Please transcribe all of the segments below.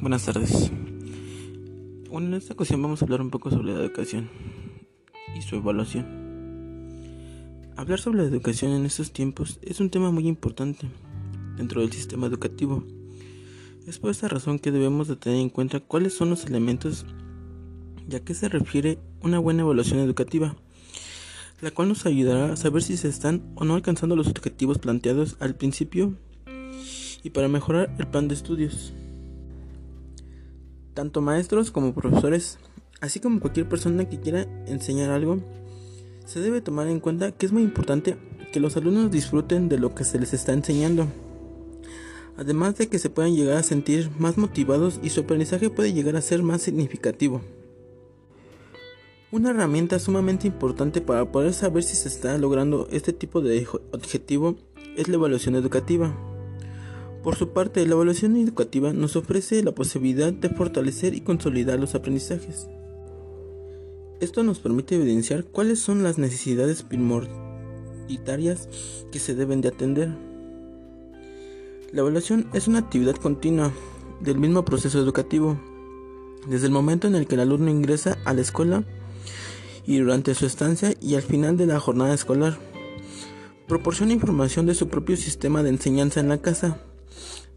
Buenas tardes. Bueno, en esta ocasión vamos a hablar un poco sobre la educación y su evaluación. Hablar sobre la educación en estos tiempos es un tema muy importante dentro del sistema educativo. Es por esta razón que debemos de tener en cuenta cuáles son los elementos ya que se refiere una buena evaluación educativa, la cual nos ayudará a saber si se están o no alcanzando los objetivos planteados al principio y para mejorar el plan de estudios. Tanto maestros como profesores, así como cualquier persona que quiera enseñar algo, se debe tomar en cuenta que es muy importante que los alumnos disfruten de lo que se les está enseñando. Además de que se puedan llegar a sentir más motivados y su aprendizaje puede llegar a ser más significativo. Una herramienta sumamente importante para poder saber si se está logrando este tipo de objetivo es la evaluación educativa. Por su parte, la evaluación educativa nos ofrece la posibilidad de fortalecer y consolidar los aprendizajes. Esto nos permite evidenciar cuáles son las necesidades prioritarias que se deben de atender. La evaluación es una actividad continua del mismo proceso educativo, desde el momento en el que el alumno ingresa a la escuela y durante su estancia y al final de la jornada escolar. Proporciona información de su propio sistema de enseñanza en la casa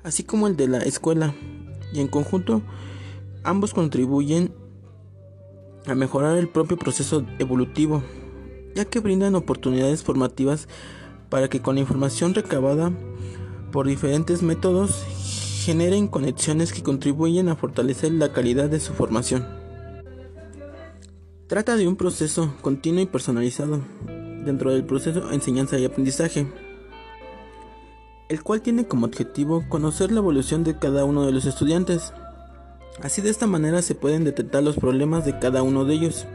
así como el de la escuela, y en conjunto ambos contribuyen a mejorar el propio proceso evolutivo, ya que brindan oportunidades formativas para que con la información recabada por diferentes métodos generen conexiones que contribuyen a fortalecer la calidad de su formación. Trata de un proceso continuo y personalizado dentro del proceso de enseñanza y aprendizaje el cual tiene como objetivo conocer la evolución de cada uno de los estudiantes. Así de esta manera se pueden detectar los problemas de cada uno de ellos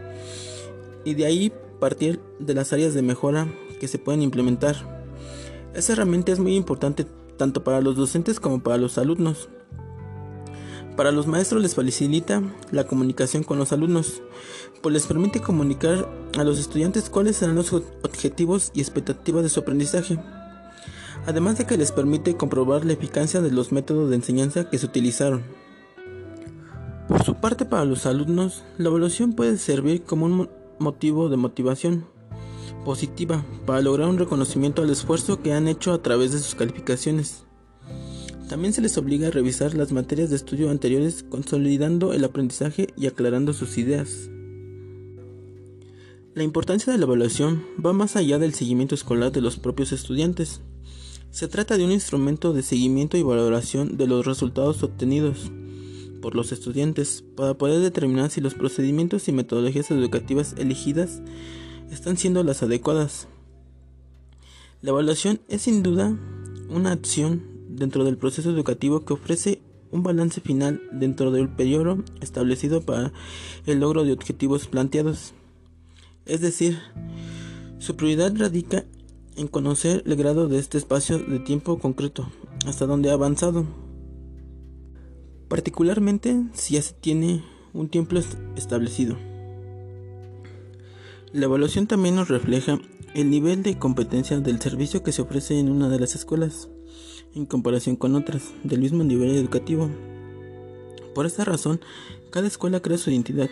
y de ahí partir de las áreas de mejora que se pueden implementar. Esa herramienta es muy importante tanto para los docentes como para los alumnos. Para los maestros les facilita la comunicación con los alumnos, pues les permite comunicar a los estudiantes cuáles serán los objetivos y expectativas de su aprendizaje además de que les permite comprobar la eficacia de los métodos de enseñanza que se utilizaron. Por su parte, para los alumnos, la evaluación puede servir como un motivo de motivación positiva para lograr un reconocimiento al esfuerzo que han hecho a través de sus calificaciones. También se les obliga a revisar las materias de estudio anteriores consolidando el aprendizaje y aclarando sus ideas. La importancia de la evaluación va más allá del seguimiento escolar de los propios estudiantes. Se trata de un instrumento de seguimiento y valoración de los resultados obtenidos por los estudiantes para poder determinar si los procedimientos y metodologías educativas elegidas están siendo las adecuadas. La evaluación es sin duda una acción dentro del proceso educativo que ofrece un balance final dentro del periodo establecido para el logro de objetivos planteados. Es decir, su prioridad radica en conocer el grado de este espacio de tiempo concreto, hasta donde ha avanzado. Particularmente si ya se tiene un tiempo establecido. La evaluación también nos refleja el nivel de competencia del servicio que se ofrece en una de las escuelas en comparación con otras del mismo nivel educativo. Por esta razón, cada escuela crea su identidad,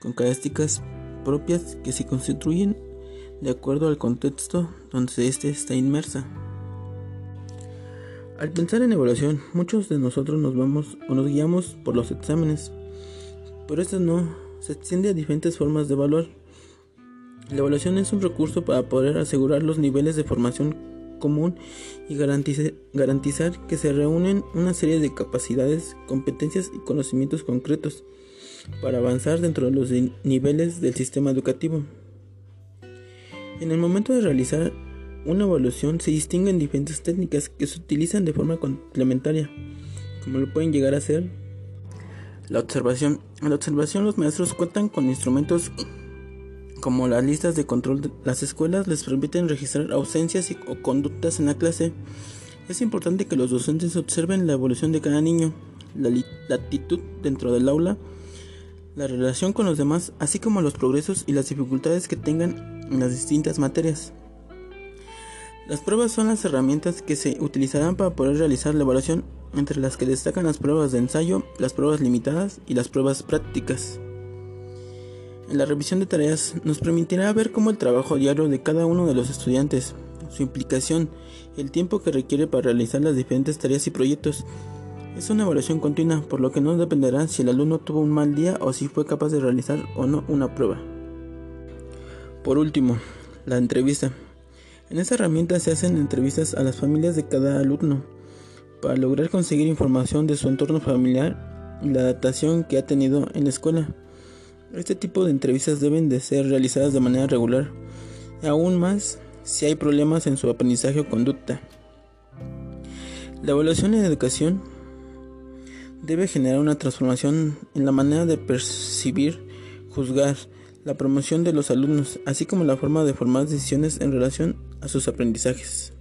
con características propias que se constituyen de acuerdo al contexto donde éste está inmersa. Al pensar en evaluación, muchos de nosotros nos vamos o nos guiamos por los exámenes, pero esto no se extiende a diferentes formas de evaluar. La evaluación es un recurso para poder asegurar los niveles de formación común y garantizar que se reúnen una serie de capacidades, competencias y conocimientos concretos para avanzar dentro de los niveles del sistema educativo. En el momento de realizar una evaluación se distinguen diferentes técnicas que se utilizan de forma complementaria, como lo pueden llegar a ser la observación. En la observación los maestros cuentan con instrumentos como las listas de control de las escuelas les permiten registrar ausencias o conductas en la clase. Es importante que los docentes observen la evolución de cada niño, la, la actitud dentro del aula, la relación con los demás, así como los progresos y las dificultades que tengan en las distintas materias. Las pruebas son las herramientas que se utilizarán para poder realizar la evaluación entre las que destacan las pruebas de ensayo, las pruebas limitadas y las pruebas prácticas. La revisión de tareas nos permitirá ver cómo el trabajo diario de cada uno de los estudiantes, su implicación, el tiempo que requiere para realizar las diferentes tareas y proyectos. Es una evaluación continua, por lo que no dependerá si el alumno tuvo un mal día o si fue capaz de realizar o no una prueba. Por último, la entrevista. En esta herramienta se hacen entrevistas a las familias de cada alumno para lograr conseguir información de su entorno familiar y la adaptación que ha tenido en la escuela. Este tipo de entrevistas deben de ser realizadas de manera regular, aún más si hay problemas en su aprendizaje o conducta. La evaluación en educación debe generar una transformación en la manera de percibir, juzgar, la promoción de los alumnos, así como la forma de formar decisiones en relación a sus aprendizajes.